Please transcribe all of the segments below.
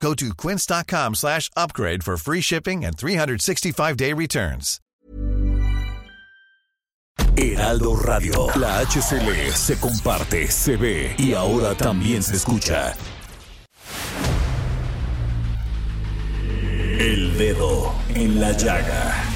Go to quince.com slash upgrade for free shipping and 365-day returns. Heraldo Radio. La HCL se comparte, se ve y ahora también se escucha. El dedo en la llaga.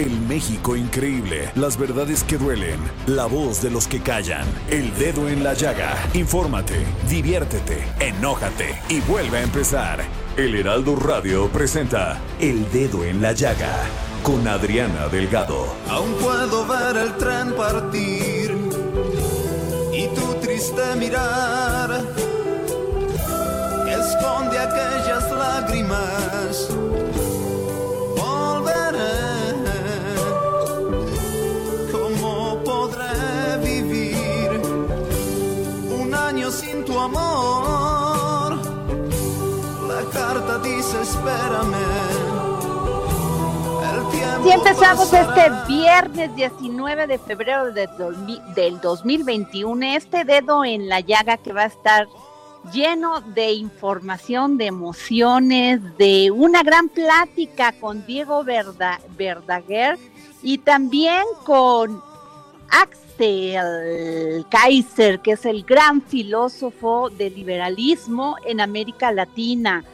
El México increíble, las verdades que duelen, la voz de los que callan, el dedo en la llaga. Infórmate, diviértete, enójate y vuelve a empezar. El Heraldo Radio presenta El Dedo en la Llaga con Adriana Delgado. Aún puedo ver el tren partir y tu triste mirar esconde aquellas lágrimas. Sin tu amor? La carta dice espérame. Y empezamos este viernes 19 de febrero de del 2021, este dedo en la llaga que va a estar lleno de información, de emociones, de una gran plática con Diego Verdaguer y también con Axel Kaiser, que es el gran filósofo del liberalismo en América Latina.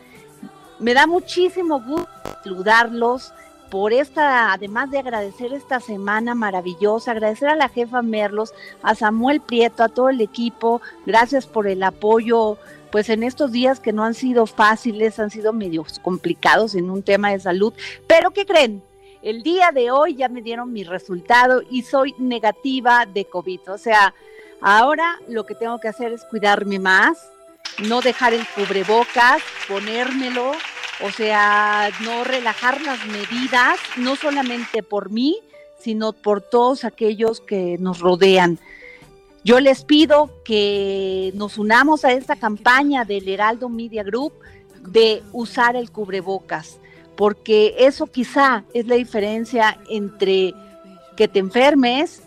Me da muchísimo gusto saludarlos por esta, además de agradecer esta semana maravillosa, agradecer a la jefa Merlos, a Samuel Prieto, a todo el equipo, gracias por el apoyo, pues en estos días que no han sido fáciles, han sido medio complicados en un tema de salud, pero ¿qué creen? El día de hoy ya me dieron mi resultado y soy negativa de COVID, o sea, ahora lo que tengo que hacer es cuidarme más, no dejar el cubrebocas, ponérmelo, o sea, no relajar las medidas, no solamente por mí, sino por todos aquellos que nos rodean. Yo les pido que nos unamos a esta campaña del Heraldo Media Group de usar el cubrebocas, porque eso quizá es la diferencia entre que te enfermes,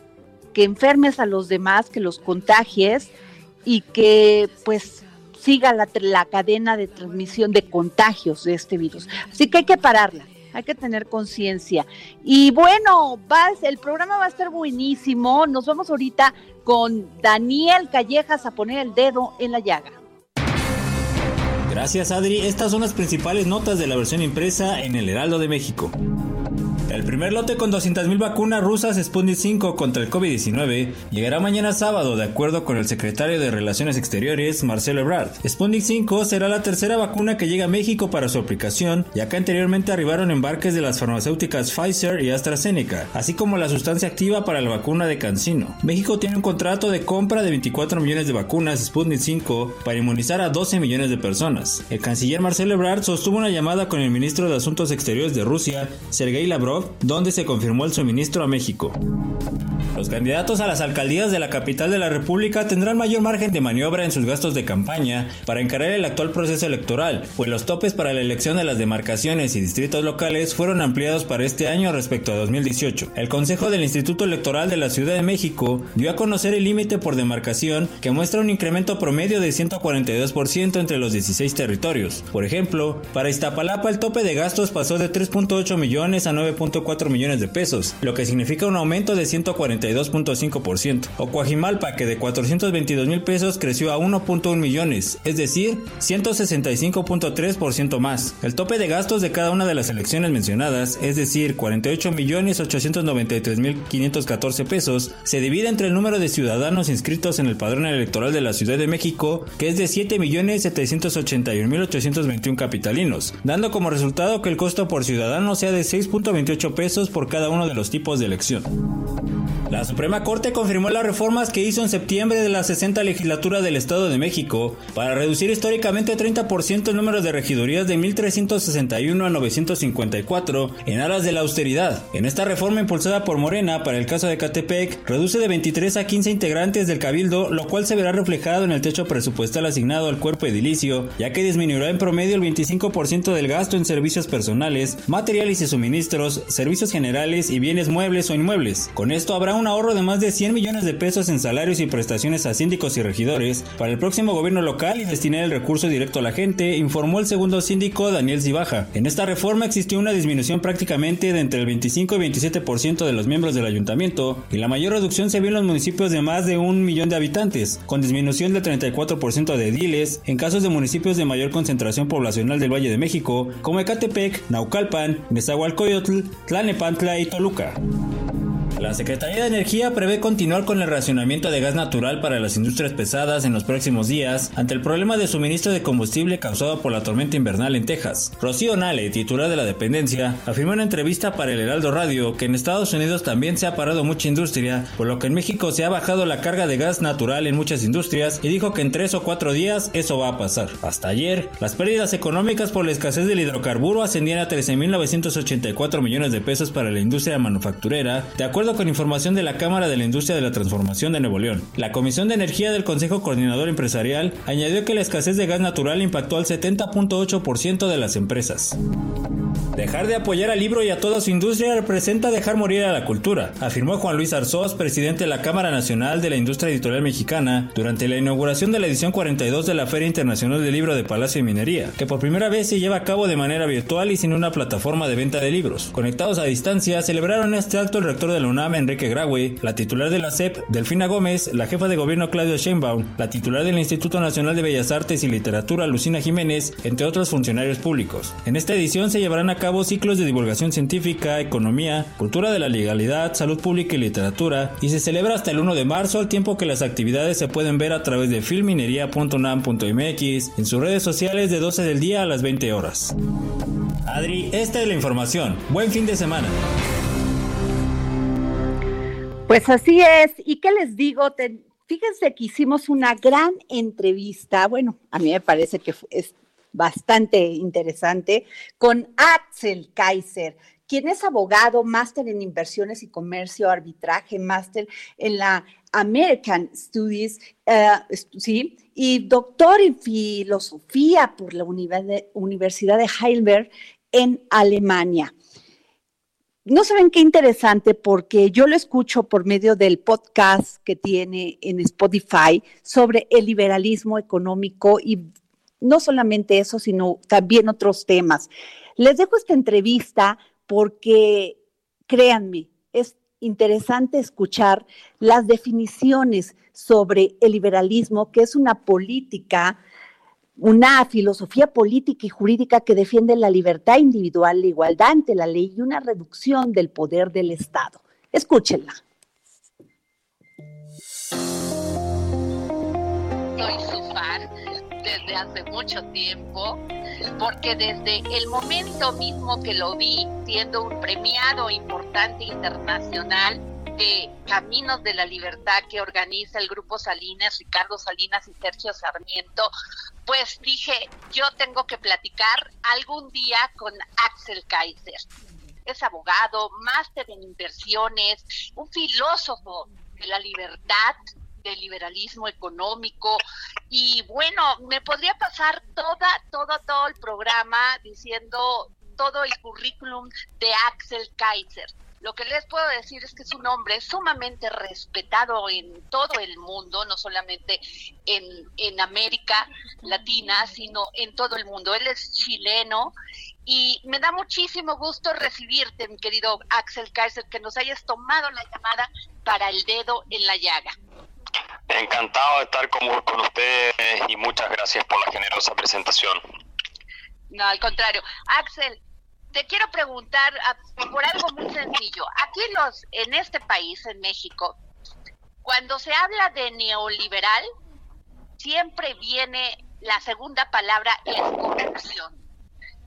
que enfermes a los demás, que los contagies y que pues siga la, la cadena de transmisión de contagios de este virus. Así que hay que pararla hay que tener conciencia. Y bueno, vas, el programa va a estar buenísimo. Nos vamos ahorita con Daniel Callejas a poner el dedo en la llaga. Gracias Adri, estas son las principales notas de la versión impresa en el Heraldo de México. El primer lote con 200.000 vacunas rusas Sputnik 5 contra el COVID-19 llegará mañana sábado, de acuerdo con el secretario de Relaciones Exteriores, Marcelo Ebrard. Sputnik 5 será la tercera vacuna que llega a México para su aplicación, ya que anteriormente arribaron embarques de las farmacéuticas Pfizer y AstraZeneca, así como la sustancia activa para la vacuna de Cancino. México tiene un contrato de compra de 24 millones de vacunas Sputnik 5 para inmunizar a 12 millones de personas. El canciller Marcelo Ebrard sostuvo una llamada con el ministro de Asuntos Exteriores de Rusia, Sergei Lavrov, donde se confirmó el suministro a México. Los candidatos a las alcaldías de la capital de la República tendrán mayor margen de maniobra en sus gastos de campaña para encarar el actual proceso electoral, pues los topes para la elección de las demarcaciones y distritos locales fueron ampliados para este año respecto a 2018. El Consejo del Instituto Electoral de la Ciudad de México dio a conocer el límite por demarcación que muestra un incremento promedio de 142% entre los 16 territorios. Por ejemplo, para Iztapalapa el tope de gastos pasó de 3.8 millones a 9.4 millones de pesos, lo que significa un aumento de 140 2.5%, o Coajimalpa que de 422 mil pesos creció a 1.1 millones, es decir, 165.3% más. El tope de gastos de cada una de las elecciones mencionadas, es decir, 48 millones 893 mil 514 pesos, se divide entre el número de ciudadanos inscritos en el padrón electoral de la Ciudad de México, que es de 7 millones 71.821 capitalinos, dando como resultado que el costo por ciudadano sea de 6.28 pesos por cada uno de los tipos de elección. La Suprema Corte confirmó las reformas que hizo en septiembre de la 60 legislatura del Estado de México para reducir históricamente 30% el número de regidurías de 1361 a 954 en aras de la austeridad. En esta reforma impulsada por Morena para el caso de Catepec, reduce de 23 a 15 integrantes del cabildo, lo cual se verá reflejado en el techo presupuestal asignado al cuerpo edilicio, ya que disminuirá en promedio el 25% del gasto en servicios personales, materiales y suministros, servicios generales y bienes muebles o inmuebles. Con esto habrá un ahorro de más de 100 millones de pesos en salarios y prestaciones a síndicos y regidores para el próximo gobierno local y destinar el recurso directo a la gente, informó el segundo síndico Daniel Zibaja. En esta reforma existió una disminución prácticamente de entre el 25 y 27% de los miembros del ayuntamiento y la mayor reducción se vio en los municipios de más de un millón de habitantes, con disminución del 34% de ediles en casos de municipios de mayor concentración poblacional del Valle de México, como Ecatepec, Naucalpan, Nezahualcóyotl, Tlanepantla y Toluca. La Secretaría de Energía prevé continuar con el racionamiento de gas natural para las industrias pesadas en los próximos días ante el problema de suministro de combustible causado por la tormenta invernal en Texas. Rocío Nale, titular de la dependencia, afirmó en una entrevista para el Heraldo Radio que en Estados Unidos también se ha parado mucha industria, por lo que en México se ha bajado la carga de gas natural en muchas industrias y dijo que en tres o cuatro días eso va a pasar. Hasta ayer, las pérdidas económicas por la escasez del hidrocarburo ascendían a 13.984 millones de pesos para la industria manufacturera, de acuerdo con información de la Cámara de la Industria de la Transformación de Nuevo León. La Comisión de Energía del Consejo Coordinador Empresarial añadió que la escasez de gas natural impactó al 70.8% de las empresas. Dejar de apoyar al libro y a toda su industria representa dejar morir a la cultura, afirmó Juan Luis Arzós, presidente de la Cámara Nacional de la Industria Editorial Mexicana, durante la inauguración de la edición 42 de la Feria Internacional del Libro de Palacio y Minería, que por primera vez se lleva a cabo de manera virtual y sin una plataforma de venta de libros. Conectados a distancia, celebraron este acto el rector de la UNAM, Enrique Graue, la titular de la CEP, Delfina Gómez, la jefa de gobierno Claudio Sheinbaum, la titular del Instituto Nacional de Bellas Artes y Literatura Lucina Jiménez, entre otros funcionarios públicos. En esta edición se llevarán a cabo ciclos de divulgación científica, economía, cultura de la legalidad, salud pública y literatura, y se celebra hasta el 1 de marzo, al tiempo que las actividades se pueden ver a través de filminería.unam.mx, en sus redes sociales de 12 del día a las 20 horas. Adri, esta es la información. Buen fin de semana. Pues así es. ¿Y qué les digo? fíjense que hicimos una gran entrevista. Bueno, a mí me parece que es bastante interesante con Axel Kaiser, quien es abogado, máster en inversiones y comercio, arbitraje, máster en la American Studies, eh, sí, y doctor en filosofía por la Universidad de Heidelberg en Alemania. No saben qué interesante porque yo lo escucho por medio del podcast que tiene en Spotify sobre el liberalismo económico y no solamente eso, sino también otros temas. Les dejo esta entrevista porque, créanme, es interesante escuchar las definiciones sobre el liberalismo, que es una política, una filosofía política y jurídica que defiende la libertad individual, la igualdad ante la ley y una reducción del poder del Estado. Escúchenla. Desde hace mucho tiempo, porque desde el momento mismo que lo vi, siendo un premiado importante internacional de Caminos de la Libertad que organiza el Grupo Salinas, Ricardo Salinas y Sergio Sarmiento, pues dije, yo tengo que platicar algún día con Axel Kaiser. Es abogado, máster en inversiones, un filósofo de la libertad, del liberalismo económico y bueno, me podría pasar toda, todo, todo el programa diciendo todo el currículum de Axel Kaiser. Lo que les puedo decir es que es un hombre sumamente respetado en todo el mundo, no solamente en, en América Latina, sino en todo el mundo. Él es chileno y me da muchísimo gusto recibirte, mi querido Axel Kaiser, que nos hayas tomado la llamada para el dedo en la llaga. Encantado de estar con, ustedes y muchas gracias por la generosa presentación. No, al contrario. Axel, te quiero preguntar ah, por algo muy sencillo. Aquí los, en este país, en México, cuando se habla de neoliberal, siempre viene la segunda palabra es corrupción.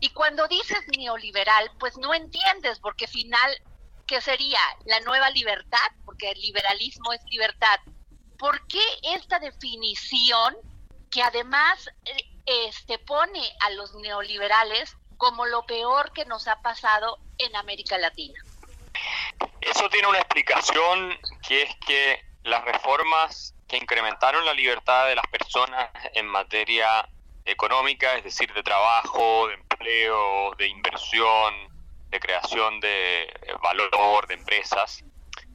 Y cuando dices neoliberal, pues no entiendes, porque final, ¿qué sería? La nueva libertad, porque el liberalismo es libertad. ¿Por qué esta definición que además eh, este, pone a los neoliberales como lo peor que nos ha pasado en América Latina? Eso tiene una explicación que es que las reformas que incrementaron la libertad de las personas en materia económica, es decir, de trabajo, de empleo, de inversión, de creación de valor, de empresas,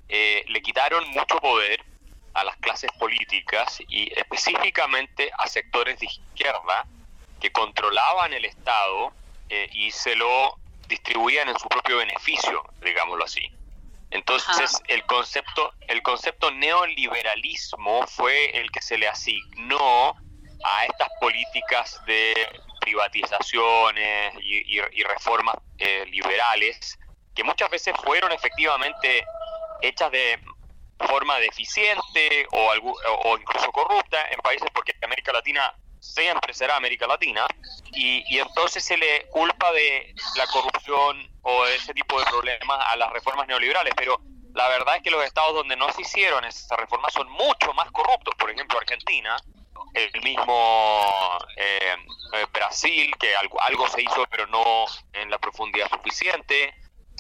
eh, le quitaron mucho poder a las clases políticas y específicamente a sectores de izquierda que controlaban el Estado eh, y se lo distribuían en su propio beneficio, digámoslo así. Entonces el concepto, el concepto neoliberalismo fue el que se le asignó a estas políticas de privatizaciones y, reformas eh, liberales que muchas veces fueron efectivamente hechas de forma deficiente o, incluso corrupta en países porque América Latina siempre será América Latina y, entonces se le culpa de la corrupción o ese tipo de problemas a las reformas neoliberales, pero la verdad es que los estados donde no se hicieron esas reformas son mucho más corruptos, por ejemplo Argentina, el mismo eh, eh, Brasil, que algo se hizo pero no en la profundidad suficiente,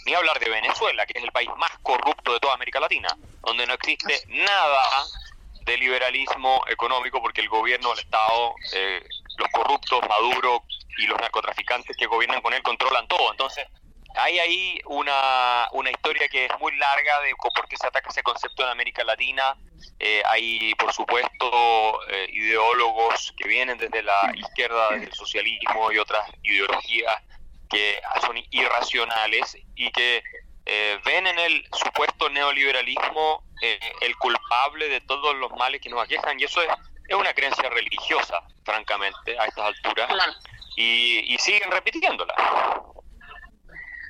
ni hablar de Venezuela, que es el país más corrupto de toda América Latina, donde no existe nada de liberalismo económico porque el gobierno, el Estado, eh, los corruptos, Maduro y los narcotraficantes que gobiernan con él controlan todo. Entonces, hay ahí una, una historia que es muy larga de por qué se ataca ese concepto en América Latina. Eh, hay, por supuesto, eh, ideólogos que vienen desde la izquierda, desde el socialismo y otras ideologías que son irracionales y que eh, ven en el supuesto neoliberalismo el culpable de todos los males que nos aquejan. Y eso es, es una creencia religiosa, francamente, a estas alturas, y, y siguen repitiéndola.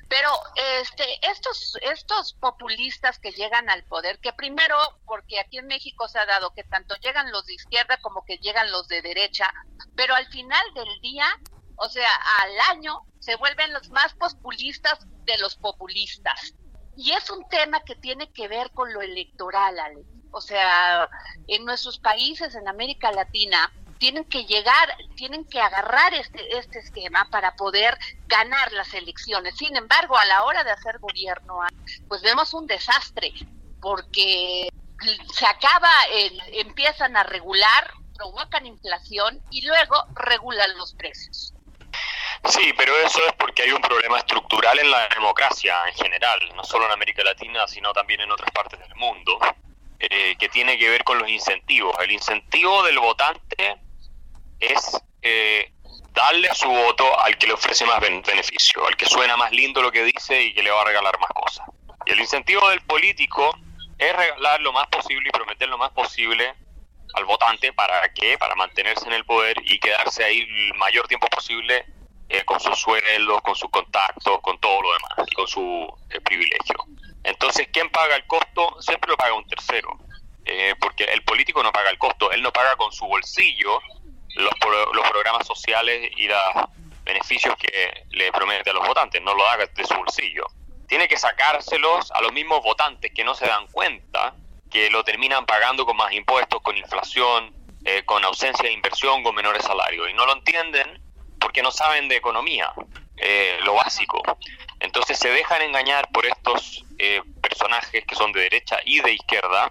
Pero este, estos, estos populistas que llegan al poder, que primero, porque aquí en México se ha dado que tanto llegan los de izquierda como que llegan los de derecha, pero al final del día, o sea, al año, se vuelven los más populistas de los populistas. Y es un tema que tiene que ver con lo electoral, Alex. O sea, en nuestros países, en América Latina, tienen que llegar, tienen que agarrar este, este esquema para poder ganar las elecciones. Sin embargo, a la hora de hacer gobierno, pues vemos un desastre, porque se acaba, empiezan a regular, provocan inflación y luego regulan los precios. Sí, pero eso es porque hay un problema estructural en la democracia en general, no solo en América Latina, sino también en otras partes del mundo, eh, que tiene que ver con los incentivos. El incentivo del votante es eh, darle su voto al que le ofrece más beneficio, al que suena más lindo lo que dice y que le va a regalar más cosas. Y el incentivo del político es regalar lo más posible y prometer lo más posible al votante para que para mantenerse en el poder y quedarse ahí el mayor tiempo posible eh, con sus sueldos, con sus contactos, con todo lo demás, con su eh, privilegio. Entonces, ¿quién paga el costo? Siempre lo paga un tercero, porque el político no paga el costo, él no paga con su bolsillo, los, los programas sociales y los beneficios que le promete a los votantes, no lo haga de su bolsillo. Tiene que sacárselos a los mismos votantes que no se dan cuenta que lo terminan pagando con más impuestos, con inflación, eh, con ausencia de inversión, con menores salarios. Y no lo entienden porque no saben de economía, eh, lo básico. Entonces se dejan engañar por estos eh, personajes que son de derecha y de izquierda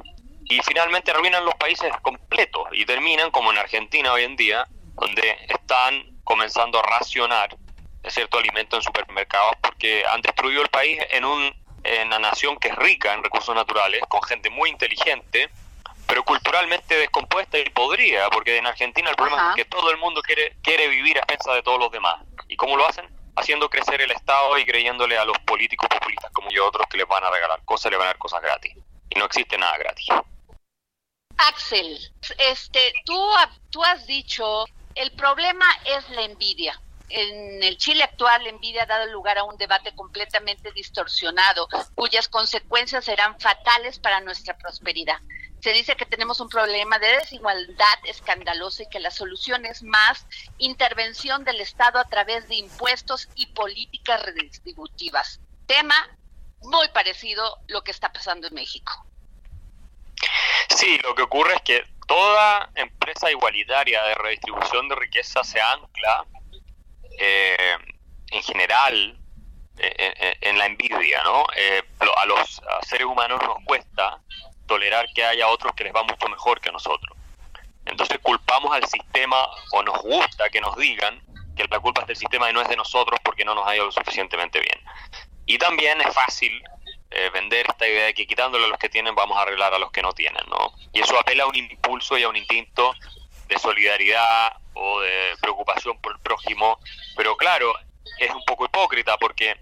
y finalmente arruinan los países completos y terminan como en Argentina hoy en día, donde están comenzando a racionar cierto alimento en supermercados porque han destruido el país en, un, en una nación que es rica en recursos naturales, con gente muy inteligente, pero culturalmente descompuesta y podrida, porque en Argentina el problema es que todo el mundo quiere, quiere vivir a expensas de todos los demás. ¿Y cómo lo hacen? Haciendo crecer el Estado y creyéndole a los políticos populistas como yo otros que les van a regalar cosas, les van a dar cosas gratis. Y no existe nada gratis. Axel, este, tú, tú has dicho, el problema es la envidia. En el Chile actual, la envidia ha dado lugar a un debate completamente distorsionado, cuyas consecuencias serán fatales para nuestra prosperidad. Se dice que tenemos un problema de desigualdad escandaloso y que la solución es más intervención del Estado a través de impuestos y políticas redistributivas. Tema muy parecido lo que está pasando en México. Sí, lo que ocurre es que toda empresa igualitaria de redistribución de riqueza se ancla eh, en general eh, en, la envidia, ¿no? Eh, a los seres humanos nos cuesta tolerar que haya otros que les va mucho mejor que nosotros. Entonces culpamos al sistema o nos gusta que nos digan que la culpa es del sistema y no es de nosotros porque no nos ha ido lo suficientemente bien. Y también es fácil eh, vender esta idea de que quitándole a los que tienen vamos a arreglar a los que no tienen, ¿no? Y eso apela a un impulso y a un instinto de solidaridad o de preocupación por el prójimo, pero claro, es un poco hipócrita porque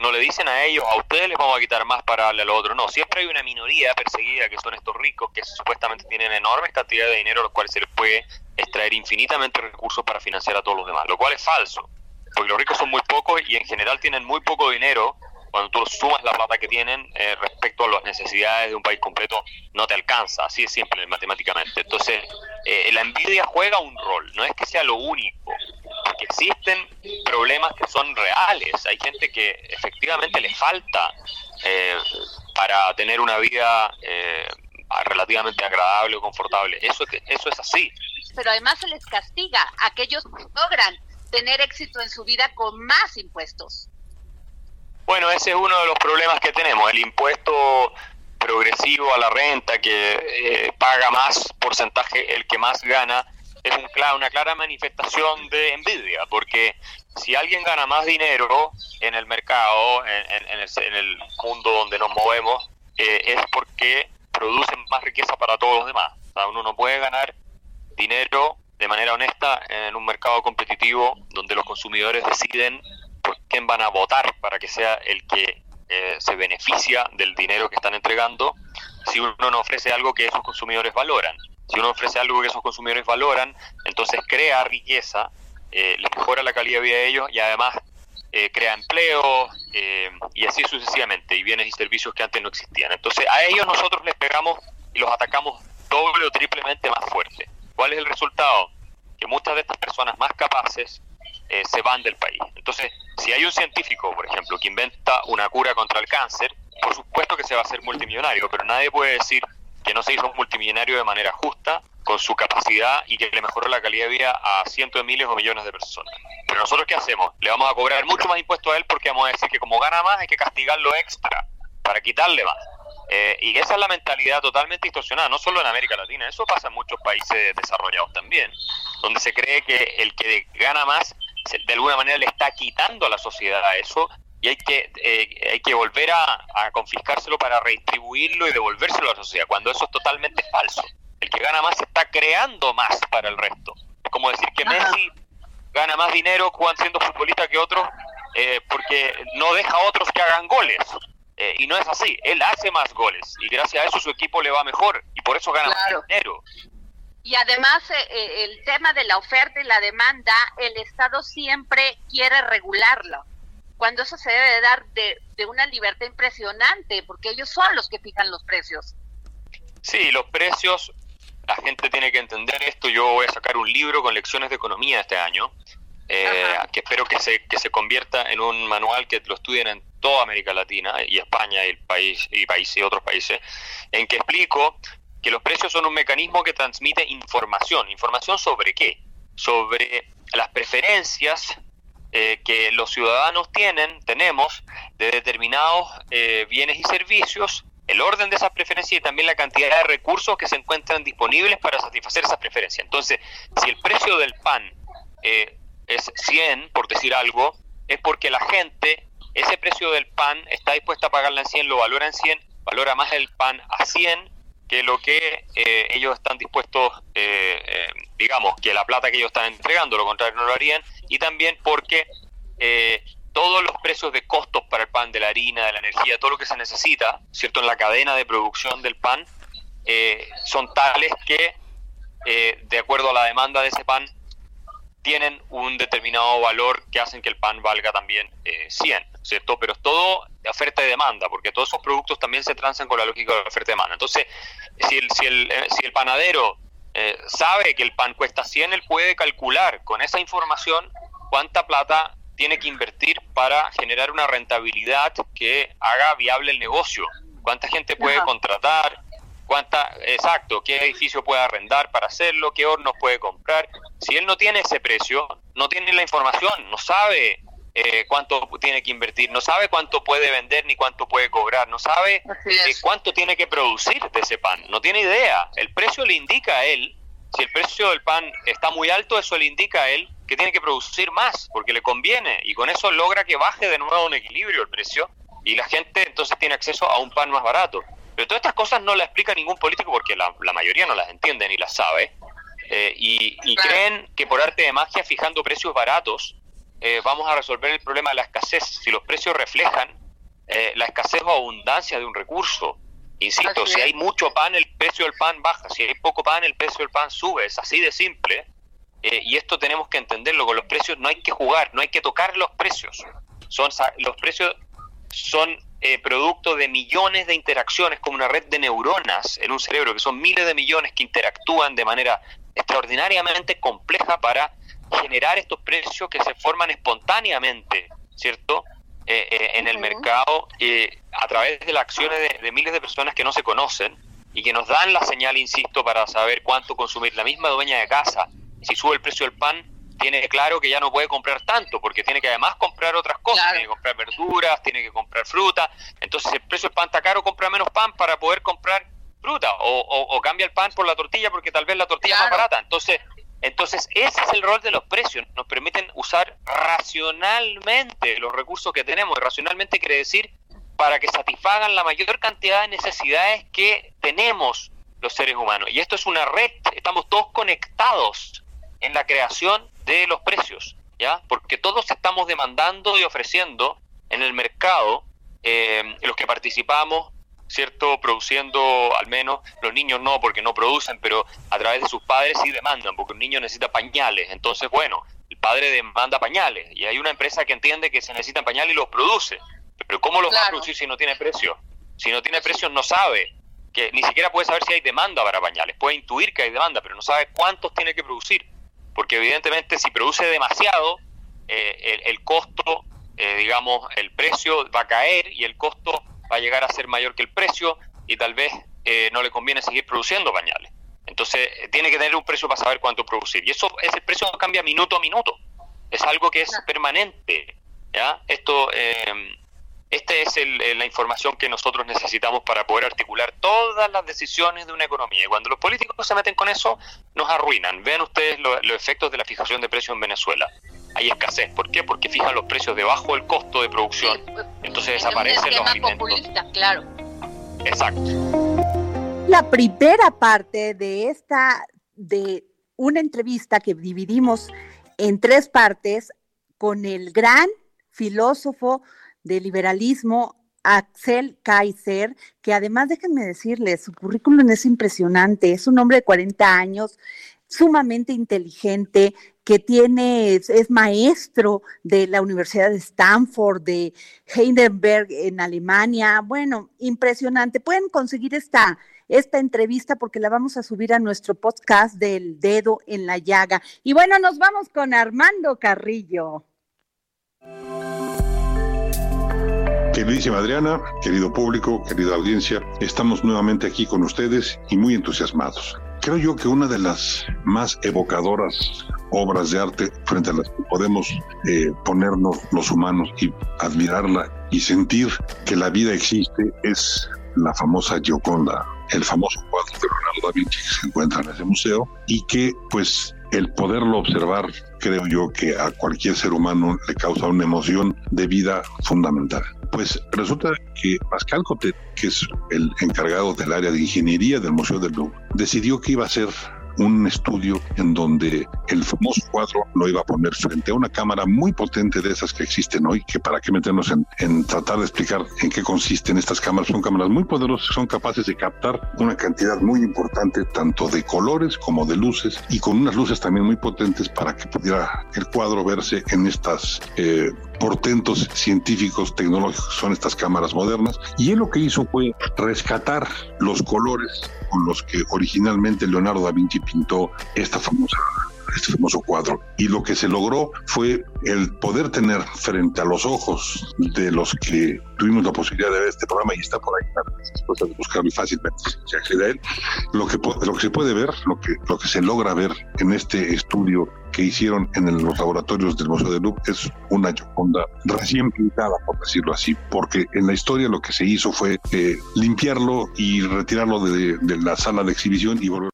no le dicen a ellos, a ustedes les vamos a quitar más para darle al otro. No, siempre hay una minoría perseguida que son estos ricos que supuestamente tienen enormes cantidades de dinero, los cuales se les puede extraer infinitamente recursos para financiar a todos los demás, lo cual es falso, porque los ricos son muy pocos y en general tienen muy poco dinero. Cuando tú sumas la plata que tienen eh, respecto a las necesidades de un país completo, no te alcanza, así es simple matemáticamente. Entonces, eh, la envidia juega un rol, no es que sea lo único, porque existen problemas que son reales. Hay gente que efectivamente le falta eh, para tener una vida eh, relativamente agradable o confortable. Eso, eso es así. Pero además se les castiga a aquellos que logran tener éxito en su vida con más impuestos. Bueno, ese es uno de los problemas que tenemos, el impuesto progresivo a la renta que eh, paga más porcentaje el que más gana es un, una clara manifestación de envidia, porque si alguien gana más dinero en el mercado, en, el, mundo donde nos movemos, eh, es porque producen más riqueza para todos los demás. uno no puede ganar dinero de manera honesta en un mercado competitivo donde los consumidores deciden por quién van a votar para que sea el que eh, se beneficia del dinero que están entregando si uno no ofrece algo que esos consumidores valoran. Si uno ofrece algo que esos consumidores valoran, entonces crea riqueza, eh, mejora la calidad de vida de ellos y además eh, crea empleo eh, y así sucesivamente, y bienes y servicios que antes no existían. Entonces a ellos nosotros les pegamos y los atacamos doble o triplemente más fuerte. ¿Cuál es el resultado? Que muchas de estas personas más capaces eh, se van del país. Entonces, si hay un científico, por ejemplo, que inventa una cura contra el cáncer, por supuesto que se va a hacer multimillonario, pero nadie puede decir que no se hizo un multimillonario de manera justa, con su capacidad y que le mejoró la calidad de vida a cientos de miles o millones de personas. Pero nosotros qué hacemos? Le vamos a cobrar mucho más impuestos a él porque vamos a decir que como gana más hay que castigarlo extra para quitarle más. Eh, y esa es la mentalidad totalmente distorsionada, no solo en América Latina, eso pasa en muchos países desarrollados también, donde se cree que el que gana más de alguna manera le está quitando a la sociedad eso y hay que, eh, hay que volver a, confiscárselo para redistribuirlo y devolvérselo a la sociedad, cuando eso es totalmente falso. El que gana más está creando más para el resto. Es como decir que Messi gana más dinero siendo futbolista que otros eh, porque no deja a otros que hagan goles. Eh, y no es así, él hace más goles y gracias a eso su equipo le va mejor y por eso gana más dinero. Y además el tema de la oferta y la demanda, el Estado siempre quiere regularlo cuando eso se debe de dar de, una libertad impresionante, porque ellos son los que fijan los precios. Sí, los precios, la gente tiene que entender esto. Yo voy a sacar un libro con lecciones de economía este año, eh, que espero que se, que se convierta en un manual que lo estudien en toda América Latina y España y el país y países y otros países, en que explico que los precios son un mecanismo que transmite información. ¿Información sobre qué? Sobre las preferencias eh, que los ciudadanos tienen, tenemos, de determinados eh, bienes y servicios, el orden de esas preferencias y también la cantidad de recursos que se encuentran disponibles para satisfacer esas preferencias. Entonces, si el precio del pan eh, es 100, por decir algo, es porque la gente, ese precio del pan está dispuesta a pagarla en 100, lo valora en 100, valora más el pan a 100 que lo que ellos están dispuestos, digamos, que la plata que ellos están entregando, lo contrario no lo harían, y también porque eh, todos los precios de costos para el pan, de la harina, de la energía, todo lo que se necesita, ¿cierto? En la cadena de producción del pan, eh, son tales que, eh, de acuerdo a la demanda de ese pan, tienen un determinado valor que hacen que el pan valga también 100, ¿cierto? Pero es todo oferta y demanda, porque todos esos productos también se transan con la lógica de oferta y demanda. Entonces, si el, si el, si el panadero sabe que el pan cuesta 100, él puede calcular con esa información cuánta plata tiene que invertir para generar una rentabilidad que haga viable el negocio. ¿Cuánta gente puede contratar? ¿Cuánta, exacto, qué edificio puede arrendar para hacerlo? ¿Qué hornos puede comprar? Si él no tiene ese precio, no tiene la información, no sabe eh, cuánto tiene que invertir, no sabe cuánto puede vender ni cuánto puede cobrar, no sabe eh, cuánto tiene que producir de ese pan, no tiene idea. El precio le indica a él, si el precio del pan está muy alto, eso le indica a él que tiene que producir más porque le conviene y con eso logra que baje de nuevo un equilibrio el precio y la gente entonces tiene acceso a un pan más barato. Pero todas estas cosas no las explica ningún político porque la, mayoría no las entiende ni las sabe. Eh, y, creen que por arte de magia, fijando precios baratos, eh, vamos a resolver el problema de la escasez. Si los precios reflejan eh, la escasez o abundancia de un recurso, insisto, si hay mucho pan, el precio del pan baja. Si hay poco pan, el precio del pan sube. Es así de simple. Eh, y esto tenemos que entenderlo, con los precios no hay que jugar, no hay que tocar los precios. Son, los precios son eh, producto de millones de interacciones, como una red de neuronas en un cerebro, que son miles de millones que interactúan de manera extraordinariamente compleja para generar estos precios que se forman espontáneamente, ¿cierto? Eh, en el mercado a través de las acciones de miles de personas que no se conocen y que nos dan la señal, insisto, para saber cuánto consumir. La misma dueña de casa si sube el precio del pan, tiene claro que ya no puede comprar tanto, porque tiene que además comprar otras cosas, tiene que comprar verduras, tiene que comprar fruta, entonces el precio del pan está caro, compra menos pan para poder comprar fruta, o, cambia el pan por la tortilla porque tal vez la tortilla es más barata, entonces, entonces ese es el rol de los precios, nos permiten usar racionalmente los recursos que tenemos, y racionalmente quiere decir para que satisfagan la mayor cantidad de necesidades que tenemos los seres humanos. Y esto es una red, estamos todos conectados en la creación de los precios, ¿ya? Porque todos estamos demandando y ofreciendo en el mercado, eh, los que participamos, ¿cierto? Produciendo, al menos, los niños no, porque no producen, pero a través de sus padres sí demandan, porque un niño necesita pañales. Entonces, bueno, el padre demanda pañales y hay una empresa que entiende que se necesitan pañales y los produce. Pero ¿cómo los va a producir si no tiene precio? Si no tiene precios no sabe que ni siquiera puede saber si hay demanda para pañales, puede intuir que hay demanda, pero no sabe cuántos tiene que producir porque evidentemente si produce demasiado, eh, el, costo, eh, digamos, el precio va a caer y el costo va a llegar a ser mayor que el precio y tal vez eh, no le conviene seguir produciendo pañales. Entonces tiene que tener un precio para saber cuánto producir. Y eso, ese precio cambia minuto a minuto. Es algo que es permanente. ¿ya? Esto esta es eh, la información que nosotros necesitamos para poder articular todas las decisiones de una economía. Y cuando los políticos se meten con eso, nos arruinan. Vean ustedes los efectos de la fijación de precios en Venezuela. Hay escasez. ¿Por qué? Porque fijan los precios debajo del costo de producción. Pues, Entonces desaparecen los alimentos. claro. Exacto. La primera parte de esta, de una entrevista que dividimos en tres partes con el gran filósofo de liberalismo, Axel Kaiser, que además déjenme decirles, su currículum es impresionante, es un hombre de 40 años, sumamente inteligente, que tiene, es, maestro de la Universidad de Stanford, de Heidelberg en Alemania. Bueno, impresionante. Pueden conseguir esta, esta entrevista porque la vamos a subir a nuestro podcast del dedo en la llaga. Y bueno, nos vamos con Armando Carrillo. Queridísima Adriana, querido público, querida audiencia, estamos nuevamente aquí con ustedes y muy entusiasmados. Creo yo que una de las más evocadoras obras de arte frente a las que podemos eh, ponernos los humanos y admirarla y sentir que la vida existe es la famosa Gioconda, el famoso cuadro de Leonardo da Vinci que se encuentra en ese museo y que pues el poderlo observar creo yo que a cualquier ser humano le causa una emoción de vida fundamental. Pues resulta que Pascal Cotet, que es el encargado del área de ingeniería del Museo del Louvre, decidió que iba a hacer un estudio en donde el famoso cuadro lo iba a poner frente a una cámara muy potente de esas que existen hoy, que para qué meternos en, tratar de explicar en qué consisten estas cámaras. Son cámaras muy poderosas, son capaces de captar una cantidad muy importante tanto de colores como de luces y con unas luces también muy potentes para que pudiera el cuadro verse en estas eh, portentos científicos tecnológicos son estas cámaras modernas y él lo que hizo fue rescatar los colores con los que originalmente Leonardo da Vinci pintó esta famosa este famoso cuadro. Y lo que se logró fue el poder tener frente a los ojos de los que tuvimos la posibilidad de ver este programa y está por ahí cosas de buscarlo fácilmente se accede a él, lo que, lo que se puede ver, lo que, lo que se logra ver en este estudio que hicieron en los laboratorios del Museo de Louvre es una Gioconda recién pintada, por decirlo así, porque en la historia lo que se hizo fue eh, limpiarlo y retirarlo de, de la sala de exhibición y volver.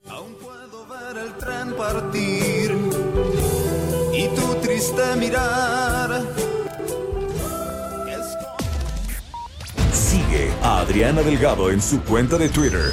Tren partir y tu triste mirar. Sigue a Adriana Delgado en su cuenta de Twitter,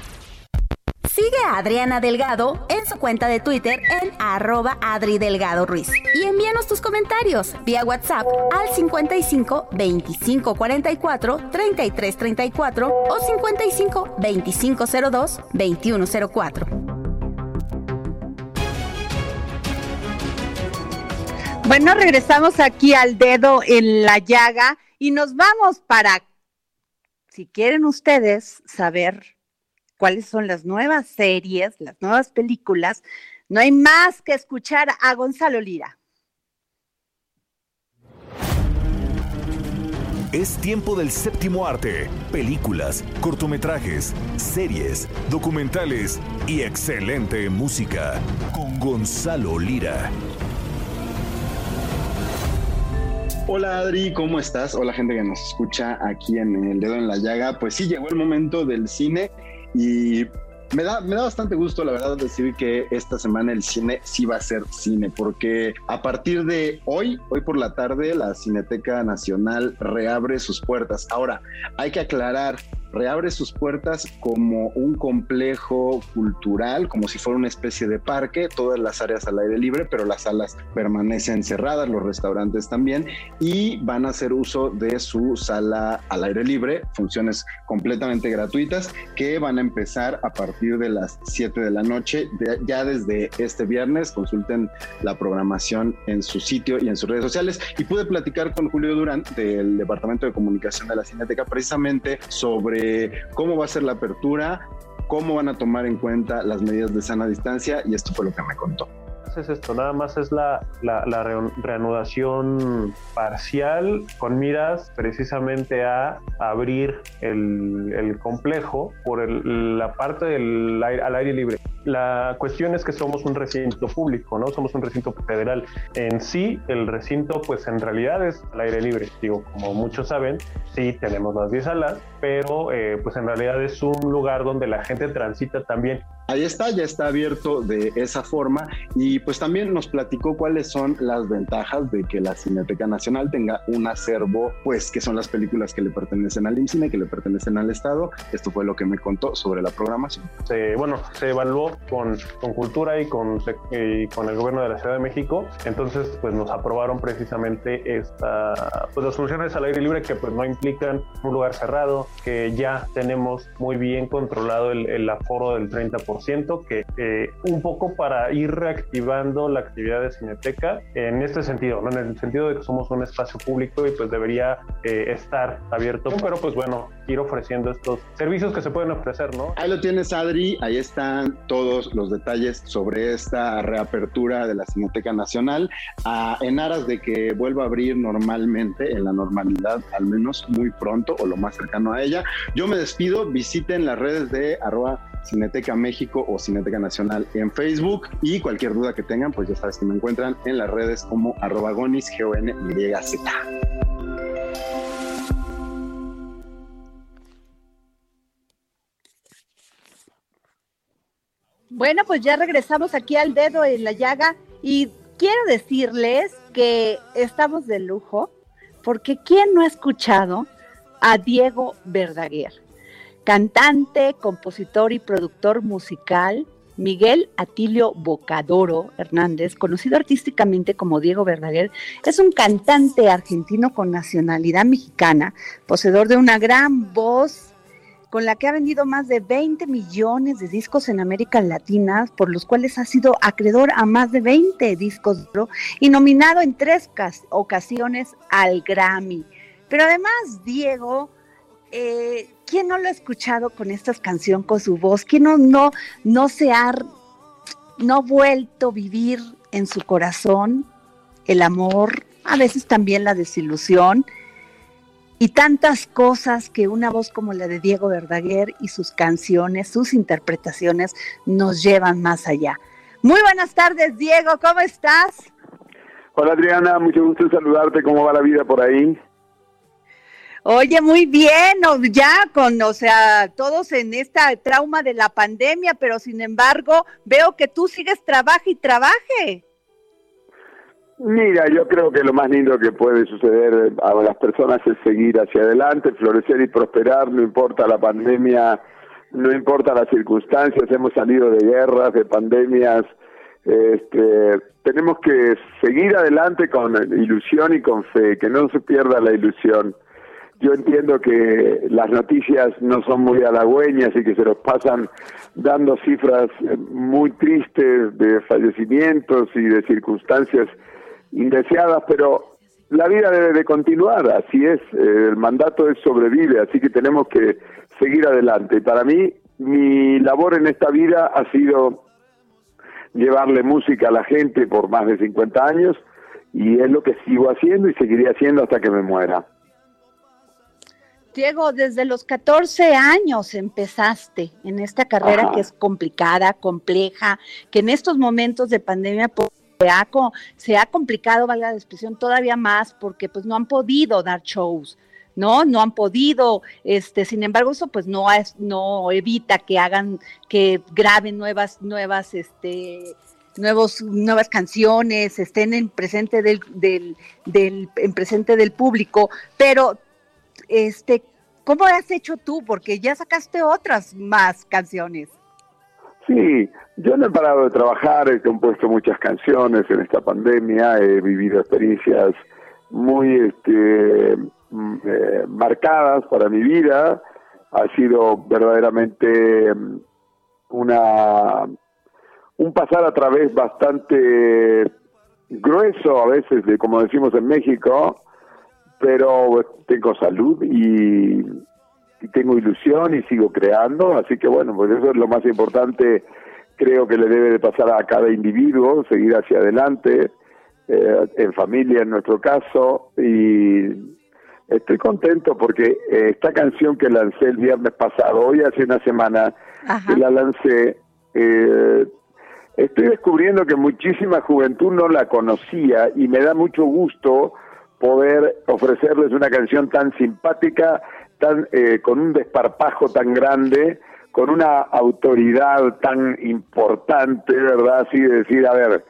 Sigue a Adriana Delgado en su cuenta de Twitter en arroba Adri Delgado Ruiz. Y envíanos tus comentarios vía WhatsApp al 55 25 44 33 34 o 55 25 02 21 04. Bueno, regresamos aquí al dedo en la llaga y nos vamos para, si quieren ustedes saber cuáles son las nuevas series, las nuevas películas, no hay más que escuchar a Gonzalo Lira. Es tiempo del séptimo arte. Películas, cortometrajes, series, documentales y excelente música. Con Gonzalo Lira. Hola Adri, ¿cómo estás? Hola gente que nos escucha aquí en El Dedo en la Llaga. Pues sí, llegó el momento del cine y me da, me da bastante gusto, la verdad, decir que esta semana el cine sí va a ser cine, porque a partir de hoy, hoy por la tarde, la Cineteca Nacional reabre sus puertas. Ahora, hay que aclarar, reabre sus puertas como un complejo cultural, como si fuera una especie de parque, todas las áreas al aire libre, pero las salas permanecen cerradas, los restaurantes también, y van a hacer uso de su sala al aire libre, funciones completamente gratuitas, que van a empezar a partir de las 7 de la noche, ya desde este viernes, consulten la programación en su sitio y en sus redes sociales, y pude platicar con Julio Durán del Departamento de Comunicación de la Cineteca precisamente sobre cómo va a ser la apertura, cómo van a tomar en cuenta las medidas de sana distancia y esto fue lo que me contó. es esto, nada más es la, la, la reanudación parcial con miras precisamente a abrir el, el complejo por el- la parte del aire, al aire libre. La cuestión es que somos un recinto público, ¿no? Somos un recinto federal. En sí, el recinto, pues en realidad es al aire libre. Digo, como muchos saben, sí tenemos las 10 salas, pero eh, pues en realidad es un lugar donde la gente transita también Ahí está, ya está abierto de esa forma y pues también nos platicó cuáles son las ventajas de que la Cineteca Nacional tenga un acervo, pues que son las películas que le pertenecen al IMCINE, que le pertenecen al Estado. Esto fue lo que me contó sobre la programación. se, bueno, se evaluó con, con Cultura y con, y con el gobierno de la Ciudad de México. Entonces, pues nos aprobaron precisamente esta, pues las soluciones al aire libre que pues no implican un lugar cerrado, que ya tenemos muy bien controlado el, el aforo del 30%, siento que eh, un poco para ir reactivando la actividad de Cineteca en este sentido, ¿no? en el sentido de que somos un espacio público y pues debería eh, estar abierto, pero pues bueno, ir ofreciendo estos servicios que se pueden ofrecer, ¿no? Ahí lo tienes, Adri, ahí están todos los detalles sobre esta reapertura de la Cineteca Nacional, en aras de que vuelva a abrir normalmente, en la normalidad, al menos muy pronto o lo más cercano a ella. Yo me despido, visiten las redes de arroba Cineteca México o Cineteca Nacional en Facebook. Y cualquier duda que tengan, pues ya sabes que me encuentran en las redes como arroba gonis, g o n y z. Bueno, pues ya regresamos aquí al dedo en la llaga. Y quiero decirles que estamos de lujo porque ¿quién no ha escuchado a Diego Verdaguer? Cantante, compositor y productor musical, Miguel Atilio Bocadoro Hernández, conocido artísticamente como Diego Verdaguer, es un cantante argentino con nacionalidad mexicana, poseedor de una gran voz con la que ha vendido más de 20 millones de discos en América Latina, por los cuales ha sido acreedor a más de 20 discos y nominado en tres ocasiones al Grammy. Pero además, Diego, eh, ¿quién no lo ha escuchado con esta canción, con su voz? ¿Quién no, no, no se ha no vuelto vivir en su corazón el amor, a veces también la desilusión? y tantas cosas que una voz como la de Diego Verdaguer y sus canciones, sus interpretaciones nos llevan más allá. Muy buenas tardes, Diego, ¿cómo estás? Hola Adriana, mucho gusto saludarte, ¿cómo va la vida por ahí? Oye, muy bien, ya con, o sea, todos en esta trauma de la pandemia, pero sin embargo, veo que tú sigues trabaje y trabaje. Mira, yo creo que lo más lindo que puede suceder a las personas es seguir hacia adelante, florecer y prosperar, no importa la pandemia, no importa las circunstancias, hemos salido de guerras, de pandemias, este, tenemos que seguir adelante con ilusión y con fe, que no se pierda la ilusión. Yo entiendo que las noticias no son muy halagüeñas y que se nos pasan dando cifras muy tristes de fallecimientos y de circunstancias indeseadas, pero la vida debe de continuar, así es, eh, el mandato es sobrevive, así que tenemos que seguir adelante. Para mí, mi labor en esta vida ha sido llevarle música a la gente por más de 50 años y es lo que sigo haciendo y seguiré haciendo hasta que me muera. Diego, desde los 14 años empezaste en esta carrera que es complicada, compleja, que en estos momentos de pandemia se ha, complicado, valga la expresión, todavía más porque pues no han podido dar shows. ¿no? No han podido, este, sin embargo, eso pues no es, no evita que hagan, que graben nuevas, nuevas, este, nuevos, nuevas canciones, estén en presente del, del, del, en presente del público, pero este, ¿cómo has hecho tú? Porque ya sacaste otras más canciones. Sí, yo no he parado de trabajar, he compuesto muchas canciones en esta pandemia, he vivido experiencias muy este, mm, eh, marcadas para mi vida, ha sido verdaderamente mm, una un pasar a través bastante grueso a veces como decimos en México, pero tengo salud y y tengo ilusión y sigo creando, así que bueno, pues eso es lo más importante, creo que le debe de pasar a cada individuo, seguir hacia adelante, eh, en familia en nuestro caso, y estoy contento porque eh, esta canción que lancé el viernes pasado, hoy hace una semana que la lancé, eh, estoy descubriendo que muchísima juventud no la conocía y me da mucho gusto poder ofrecerles una canción tan simpática eh, con un desparpajo tan grande, con una autoridad tan importante, ¿verdad? Así de decir, a ver,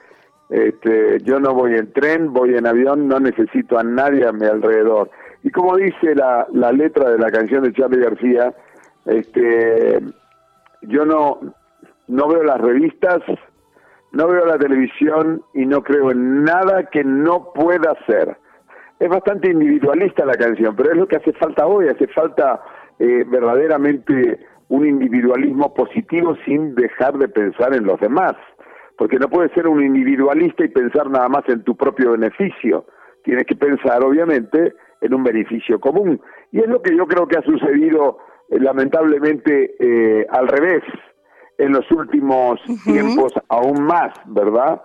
este, yo no voy en tren, voy en avión, no necesito a nadie a mi alrededor. Y como dice la, la letra de la canción de Charlie García, este, yo no, no veo las revistas, no veo la televisión y no creo en nada que no pueda ser es bastante individualista la canción, pero es lo que hace falta hoy, hace falta eh, verdaderamente un individualismo positivo sin dejar de pensar en los demás, porque no puedes ser un individualista y pensar nada más en tu propio beneficio, tienes que pensar obviamente en un beneficio común. Y es lo que yo creo que ha sucedido eh, lamentablemente eh, al revés en los últimos tiempos aún más, ¿verdad?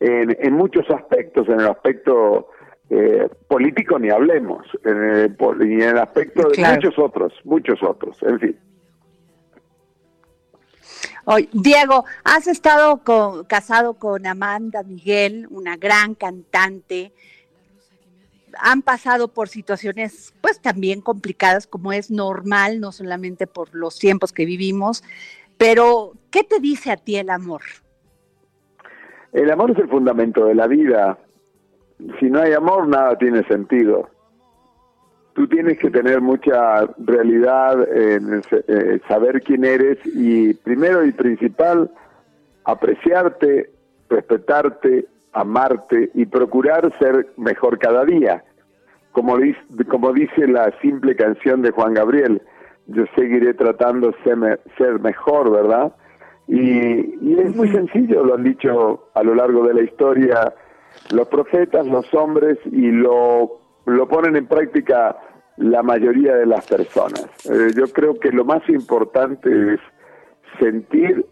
En, en, muchos aspectos, en el aspecto eh, político ni hablemos, en el, y en el aspecto de muchos otros, muchos otros, en fin. Oye, Diego, has estado casado con Amanda Miguel, una gran cantante. Han pasado por situaciones, pues también complicadas, como es normal, no solamente por los tiempos que vivimos. Pero, ¿qué te dice a ti el amor? El amor es el fundamento de la vida. Si no hay amor, nada tiene sentido. Tú tienes que tener mucha realidad en eh, saber quién eres y primero y principal, apreciarte, respetarte, amarte y procurar ser mejor cada día. Como, como dice la simple canción de Juan Gabriel, yo seguiré tratando de ser, mejor, ¿verdad? Y, es muy sencillo, lo han dicho a lo largo de la historia los profetas, los hombres, y lo, lo ponen en práctica la mayoría de las personas. Eh, yo creo que lo más importante es sentir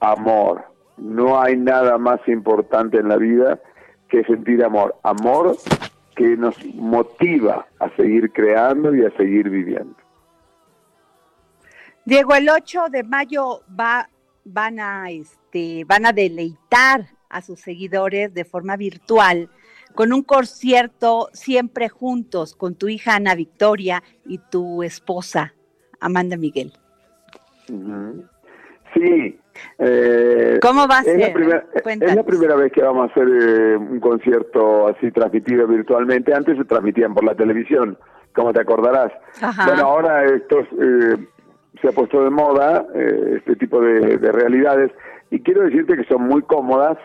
amor. No hay nada más importante en la vida que sentir amor. Amor que nos motiva a seguir creando y a seguir viviendo. Diego, el 8 de mayo va, van, a, este, van a deleitar a sus seguidores de forma virtual con un concierto siempre juntos con tu hija Ana Victoria y tu esposa Amanda Miguel. Sí. Eh, ¿Cómo va a ser? La primera, es la primera vez que vamos a hacer eh, un concierto así transmitido virtualmente. Antes se transmitían por la televisión, como te acordarás. Bueno, ahora estos... Eh, se ha puesto de moda eh, este tipo de, realidades y quiero decirte que son muy cómodas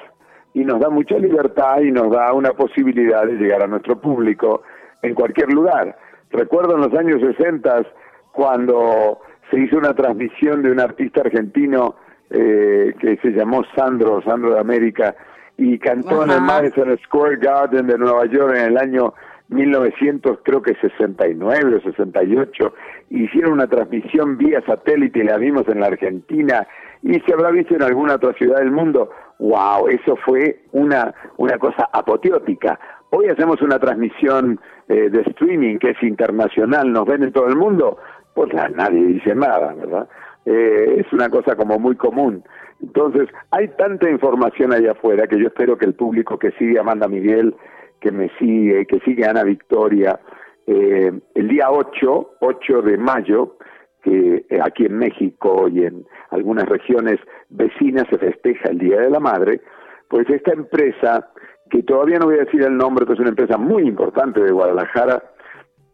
y nos da mucha libertad y nos da una posibilidad de llegar a nuestro público en cualquier lugar. Recuerdo en los años 60 cuando se hizo una transmisión de un artista argentino eh, que se llamó Sandro, Sandro de América, y cantó en el Madison Square Garden de Nueva York en el año 1900, creo que 69 o 68, hicieron una transmisión vía satélite y la vimos en la Argentina y se habrá visto en alguna otra ciudad del mundo. ¡Wow! Eso fue una, una cosa apoteótica. Hoy hacemos una transmisión eh, de streaming que es internacional, nos ven en todo el mundo, pues nadie dice nada, ¿verdad? Eh, es una cosa como muy común. Entonces, hay tanta información allá afuera que yo espero que el público que sigue Amanda Miguel que me sigue, que sigue Ana Victoria, eh, el día 8, 8 de mayo, que eh, aquí en México y en algunas regiones vecinas se festeja el Día de la Madre, pues esta empresa, que todavía no voy a decir el nombre, pero es una empresa muy importante de Guadalajara,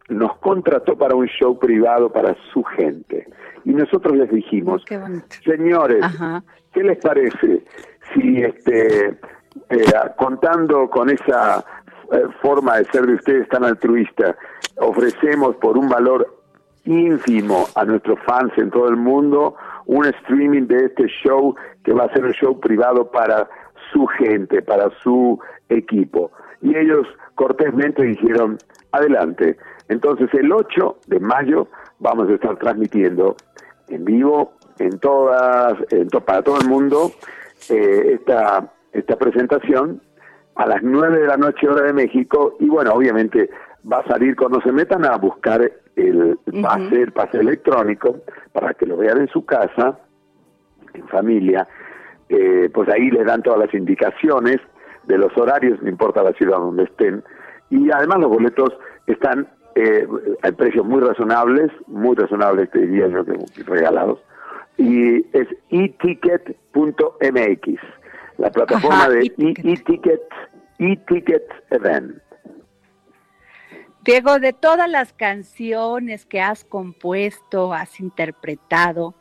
nos contrató para un show privado para su gente. Y nosotros les dijimos, señores, ¿qué les parece si este, eh, contando con esa eh, forma de ser de ustedes tan altruista. Ofrecemos por un valor ínfimo a nuestros fans en todo el mundo un streaming de este show que va a ser un show privado para su gente, para su equipo. Y ellos cortésmente dijeron, adelante. Entonces el 8 de mayo vamos a estar transmitiendo en vivo en todas, en para todo el mundo eh, esta, esta presentación a las 9 de la noche hora de México y bueno, obviamente va a salir cuando se metan a buscar el pase, el pase electrónico para que lo vean en su casa, en familia, eh, pues ahí les dan todas las indicaciones de los horarios, no importa la ciudad donde estén, y además los boletos están eh, a precios muy razonables, muy razonables te diría yo que regalados, y es eticket.mx, la plataforma de e-ticket e-Ticket Event. Diego, de todas las canciones que has compuesto, has interpretado,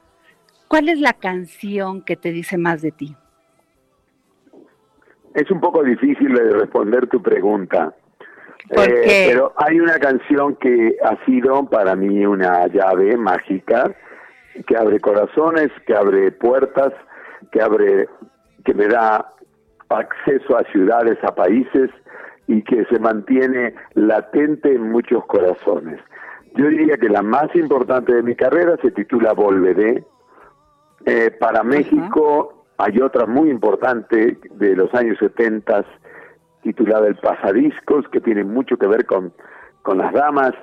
¿cuál es la canción que te dice más de ti? Es un poco difícil de responder tu pregunta. Eh, pero hay una canción que ha sido para mí una llave mágica que abre corazones, que abre puertas, que abre, que me da acceso a ciudades, a países y que se mantiene latente en muchos corazones. Yo diría que la más importante de mi carrera se titula Volveré. Eh, para México hay otra muy importante de los años 70 titulada El Pasadiscos, que tiene mucho que ver con, con las damas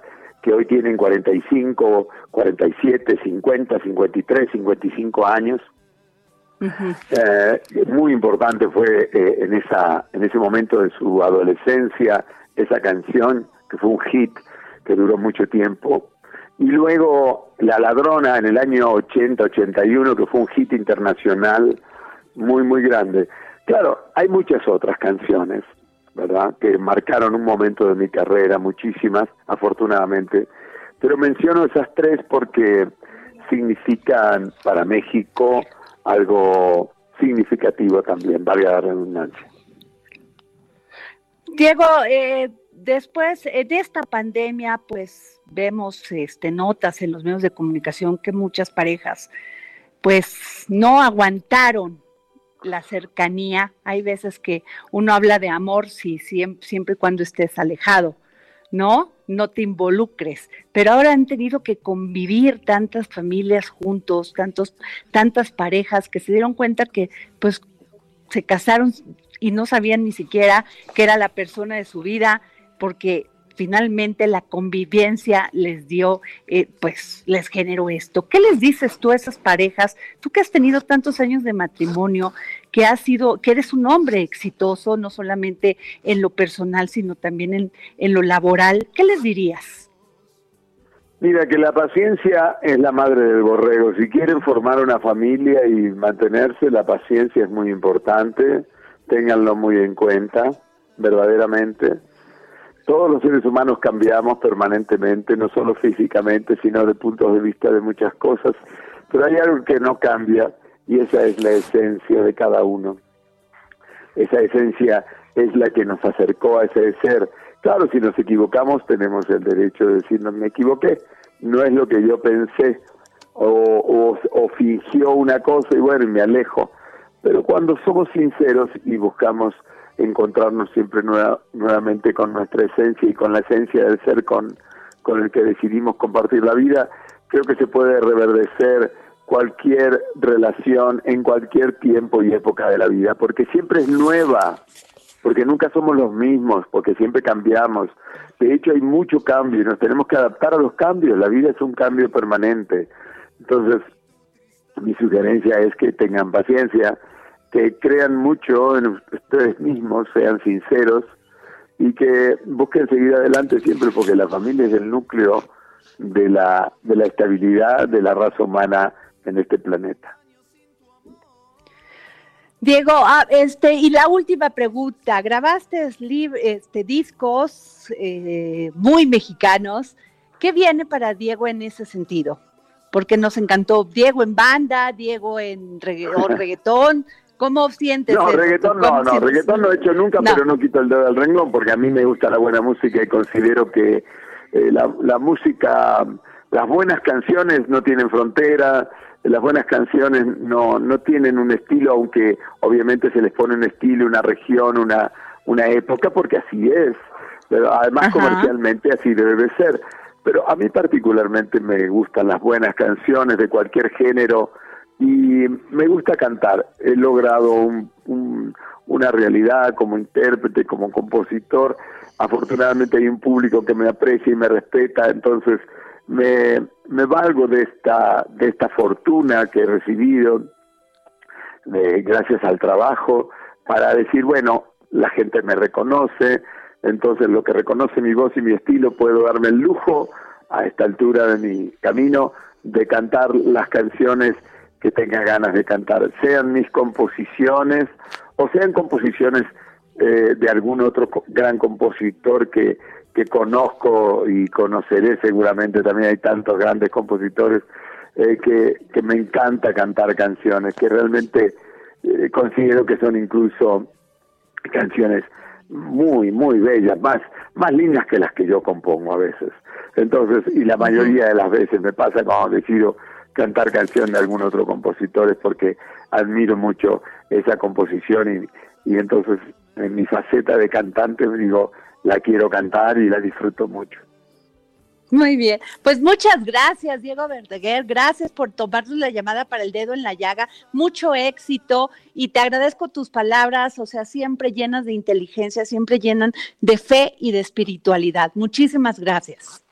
que hoy tienen 45, 47, 50, 53, 55 años. Eh, muy importante fue eh, en esa en ese momento de su adolescencia esa canción que fue un hit que duró mucho tiempo. Y luego La Ladrona en el año 80 81 que fue un hit internacional muy muy grande. Claro hay muchas otras canciones verdad que marcaron un momento de mi carrera muchísimas afortunadamente. Pero menciono esas tres porque significan para México algo significativo también, valga la redundancia. Diego, eh, después de esta pandemia, pues vemos este, notas en los medios de comunicación que muchas parejas pues no aguantaron la cercanía. Hay veces que uno habla de amor si siempre, siempre y cuando estés alejado, ¿no? No te involucres. Pero ahora han tenido que convivir tantas familias juntos, tantos, tantas parejas que se dieron cuenta que pues se casaron y no sabían ni siquiera que era la persona de su vida, porque finalmente la convivencia les dio, eh, pues les generó esto. ¿Qué les dices tú a esas parejas? Tú que has tenido tantos años de matrimonio, que has sido, que eres un hombre exitoso, no solamente en lo personal, sino también en, en lo laboral, ¿qué les dirías? Mira, que la paciencia es la madre del borrego. Si quieren formar una familia y mantenerse, la paciencia es muy importante. Ténganlo muy en cuenta, verdaderamente todos los seres humanos cambiamos permanentemente, no solo físicamente, sino de puntos de vista de muchas cosas, pero hay algo que no cambia y esa es la esencia de cada uno. Esa esencia es la que nos acercó a ese ser. Claro, si nos equivocamos tenemos el derecho de decir no me equivoqué, no es lo que yo pensé o, o fingió una cosa y bueno, me alejo. Pero cuando somos sinceros y buscamos encontrarnos siempre nuevamente con nuestra esencia y con la esencia del ser con, con el que decidimos compartir la vida, creo que se puede reverdecer cualquier relación en cualquier tiempo y época de la vida, porque siempre es nueva, porque nunca somos los mismos, porque siempre cambiamos. De hecho, hay mucho cambio y nos tenemos que adaptar a los cambios. La vida es un cambio permanente. Entonces, mi sugerencia es que tengan paciencia, que crean mucho en ustedes mismos, sean sinceros y que busquen seguir adelante siempre porque la familia es el núcleo de la, de la estabilidad de la raza humana en este planeta. Diego, ah, este, y la última pregunta, grabaste este, discos eh, muy mexicanos, ¿qué viene para Diego en ese sentido? Porque nos encantó Diego en banda, Diego en reggaetón, ¿Cómo sientes? No, reggaetón no, no, reggaetón no he hecho nunca, pero no quito el dedo del renglón porque a mí me gusta la buena música y considero que eh, la, la música, las buenas canciones no tienen frontera, las buenas canciones no, no tienen un estilo, aunque obviamente se les pone un estilo, una región, una, una época, porque así es. Pero además comercialmente así debe ser. Pero a mí particularmente me gustan las buenas canciones de cualquier género, y me gusta cantar. He logrado un, una realidad como intérprete, como compositor. Afortunadamente hay un público que me aprecia y me respeta, entonces me, valgo de esta, de esta fortuna que he recibido gracias al trabajo para decir, bueno, la gente me reconoce, entonces lo que reconoce mi voz y mi estilo puedo darme el lujo a esta altura de mi camino de cantar las canciones que tenga ganas de cantar, sean mis composiciones o sean composiciones eh, de algún otro gran compositor que, que conozco y conoceré seguramente, también hay tantos grandes compositores eh, que, que me encanta cantar canciones, que realmente eh, considero que son incluso canciones muy, muy bellas, más, más lindas que las que yo compongo a veces. Entonces, y la mayoría de las veces me pasa cuando decido cantar canción de algún otro compositor es porque admiro mucho esa composición y, y entonces en mi faceta de cantante digo, la quiero cantar y la disfruto mucho. Muy bien, pues muchas gracias Diego Verdeguer, gracias por tomarnos la llamada para el dedo en la llaga, mucho éxito y te agradezco tus palabras, o sea, siempre llenas de inteligencia, siempre llenan de fe y de espiritualidad. Muchísimas gracias.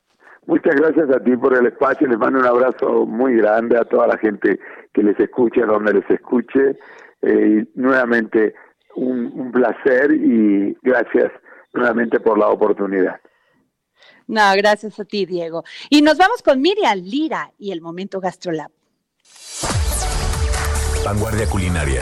Muchas gracias a ti por el espacio, les mando un abrazo muy grande a toda la gente que les escuche, donde les escuche, eh, y nuevamente un, un placer y gracias nuevamente por la oportunidad. No, gracias a ti, Diego. Y nos vamos con Miriam Lira y el momento GastroLab. Vanguardia culinaria,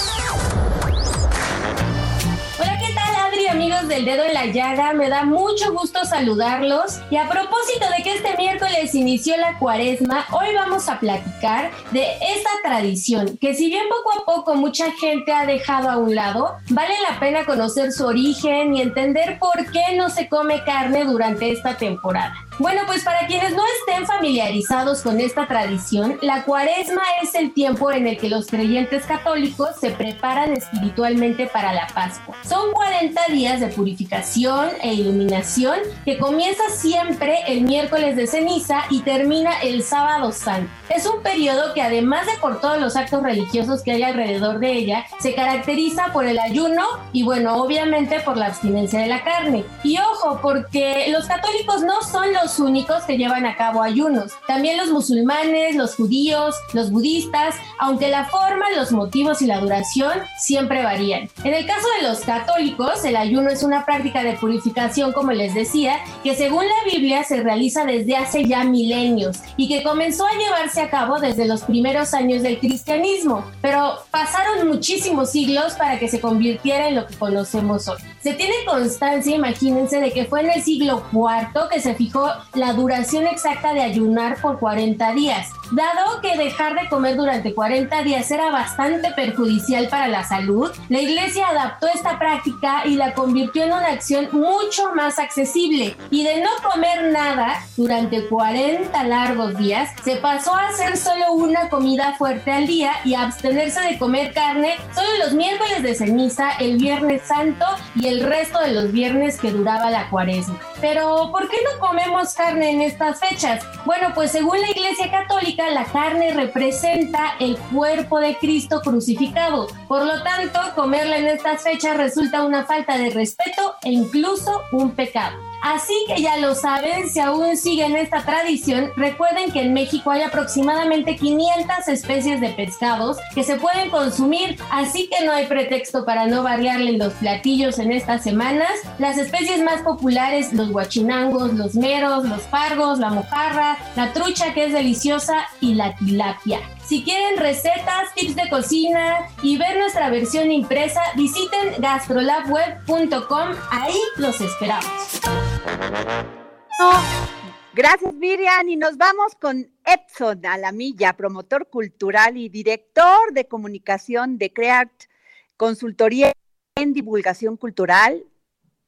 Amigos del dedo en la llaga, me da mucho gusto saludarlos y a propósito de que este miércoles inició la cuaresma, hoy vamos a platicar de esta tradición que si bien poco a poco mucha gente ha dejado a un lado, vale la pena conocer su origen y entender por qué no se come carne durante esta temporada. Bueno, pues para quienes no estén familiarizados con esta tradición, la cuaresma es el tiempo en el que los creyentes católicos se preparan espiritualmente para la Pascua. Son 40 días de purificación e iluminación que comienza siempre el miércoles de ceniza y termina el sábado santo. Es un periodo que además de por todos los actos religiosos que hay alrededor de ella, se caracteriza por el ayuno y bueno, obviamente por la abstinencia de la carne. Y ojo, porque los católicos no son los únicos que llevan a cabo ayunos. También los musulmanes, los judíos, los budistas, aunque la forma, los motivos y la duración siempre varían. En el caso de los católicos, el ayuno es una práctica de purificación, como les decía, que según la Biblia se realiza desde hace ya milenios y que comenzó a llevarse a cabo desde los primeros años del cristianismo, pero pasaron muchísimos siglos para que se convirtiera en lo que conocemos hoy. Se tiene constancia, imagínense, de que fue en el siglo IV que se fijó la duración exacta de ayunar por 40 días. Dado que dejar de comer durante 40 días era bastante perjudicial para la salud, la iglesia adaptó esta práctica y la convirtió en una acción mucho más accesible. Y de no comer nada durante 40 largos días, se pasó a hacer solo una comida fuerte al día y a abstenerse de comer carne solo los miércoles de ceniza, el viernes santo y el resto de los viernes que duraba la cuaresma. Pero, ¿por qué no comemos carne en estas fechas? Bueno, pues según la Iglesia Católica, la carne representa el cuerpo de Cristo crucificado. Por lo tanto, comerla en estas fechas resulta una falta de respeto e incluso un pecado. Así que ya lo saben, si aún siguen esta tradición, recuerden que en México hay aproximadamente 500 especies de pescados que se pueden consumir, así que no hay pretexto para no variarle los platillos en estas semanas. Las especies más populares, los guachinangos, los meros, los pargos, la mojarra, la trucha que es deliciosa y la tilapia. Si quieren recetas, tips de cocina y ver nuestra versión impresa, visiten gastrolabweb.com. Ahí los esperamos. Gracias Miriam y nos vamos con Edson Alamilla, promotor cultural y director de comunicación de CREART, consultoría en divulgación cultural.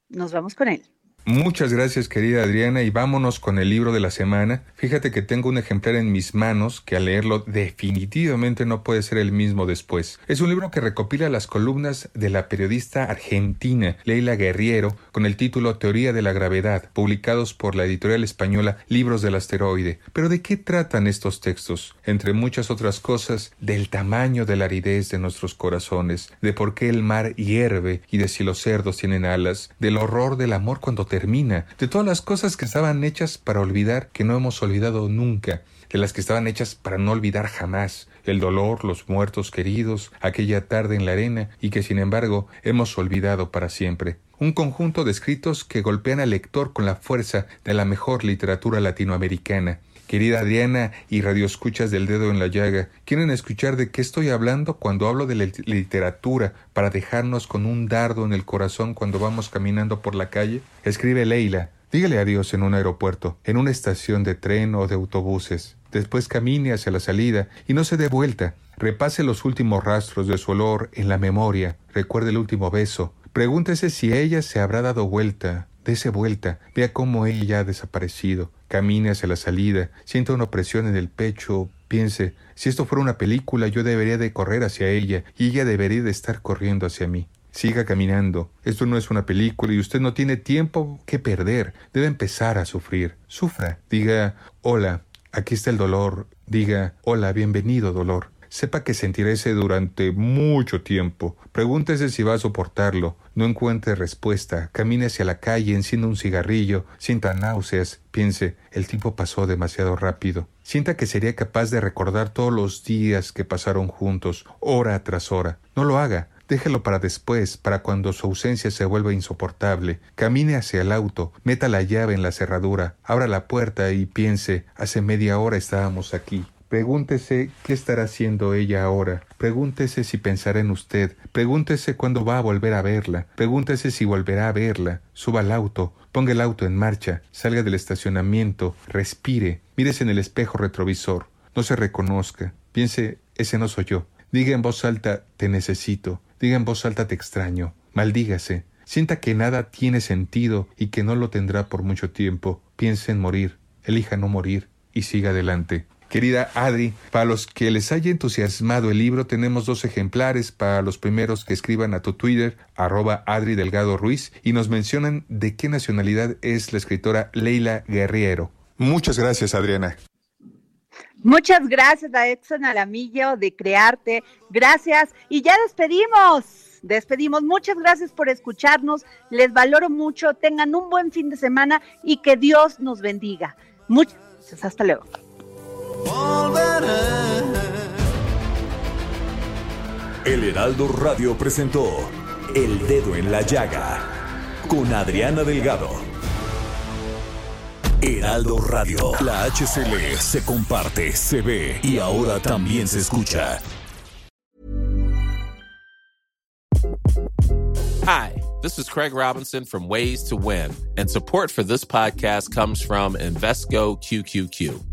Nos vamos con él. Muchas gracias querida Adriana y vámonos con el libro de la semana. Fíjate que tengo un ejemplar en mis manos que al leerlo definitivamente no puede ser el mismo después. Es un libro que recopila las columnas de la periodista argentina Leila Guerriero con el título Teoría de la Gravedad, publicados por la editorial española Libros del Asteroide. Pero ¿de qué tratan estos textos? Entre muchas otras cosas, del tamaño de la aridez de nuestros corazones, de por qué el mar hierve y de si los cerdos tienen alas, del horror del amor cuando termina, de todas las cosas que estaban hechas para olvidar que no hemos olvidado nunca, de las que estaban hechas para no olvidar jamás, el dolor, los muertos queridos, aquella tarde en la arena y que sin embargo hemos olvidado para siempre. Un conjunto de escritos que golpean al lector con la fuerza de la mejor literatura latinoamericana. Querida Adriana y radioescuchas del dedo en la llaga, ¿quieren escuchar de qué estoy hablando cuando hablo de la literatura para dejarnos con un dardo en el corazón cuando vamos caminando por la calle? Escribe Leila. Dígale adiós en un aeropuerto, en una estación de tren o de autobuses. Después camine hacia la salida y no se dé vuelta. Repase los últimos rastros de su olor en la memoria. Recuerde el último beso. Pregúntese si ella se habrá dado vuelta. Dese vuelta. Vea cómo ella ha desaparecido. Camine hacia la salida. Sienta una opresión en el pecho. Piense, si esto fuera una película, yo debería de correr hacia ella y ella debería de estar corriendo hacia mí. Siga caminando. Esto no es una película y usted no tiene tiempo que perder. Debe empezar a sufrir. Sufra. Diga, hola, aquí está el dolor. Diga, hola, bienvenido dolor. Sepa que sentirá ese durante mucho tiempo. Pregúntese si va a soportarlo. No encuentre respuesta. Camine hacia la calle, encienda un cigarrillo, sienta náuseas. Piense, el tiempo pasó demasiado rápido. Sienta que sería capaz de recordar todos los días que pasaron juntos, hora tras hora. No lo haga. Déjelo para después, para cuando su ausencia se vuelva insoportable. Camine hacia el auto, meta la llave en la cerradura, abra la puerta y piense, hace media hora estábamos aquí. Pregúntese qué estará haciendo ella ahora. Pregúntese si pensará en usted. Pregúntese cuándo va a volver a verla. Pregúntese si volverá a verla. Suba al auto. Ponga el auto en marcha. Salga del estacionamiento. Respire. Mírese en el espejo retrovisor. No se reconozca. Piense, ese no soy yo. Diga en voz alta, te necesito. Diga en voz alta te extraño. Maldígase. Sienta que nada tiene sentido y que no lo tendrá por mucho tiempo. Piense en morir. Elija no morir y siga adelante. Querida Adri, para los que les haya entusiasmado el libro, tenemos dos ejemplares para los primeros que escriban a tu Twitter, arroba Adri Delgado Ruiz, y nos mencionan de qué nacionalidad es la escritora Leila Guerriero. Muchas gracias, Adriana. Muchas gracias a Exxon Alamillo de Crearte. Gracias. Y ya despedimos. Despedimos. Muchas gracias por escucharnos. Les valoro mucho. Tengan un buen fin de semana y que Dios nos bendiga. Muchas gracias. Hasta luego. El Heraldo Radio presentó El Dedo en la Llaga con Adriana Delgado. Heraldo Radio. La HCL se comparte, se ve y ahora también se escucha. Hi, this is Craig Robinson from Ways to Win, and support for this podcast comes from Invesco QQQ.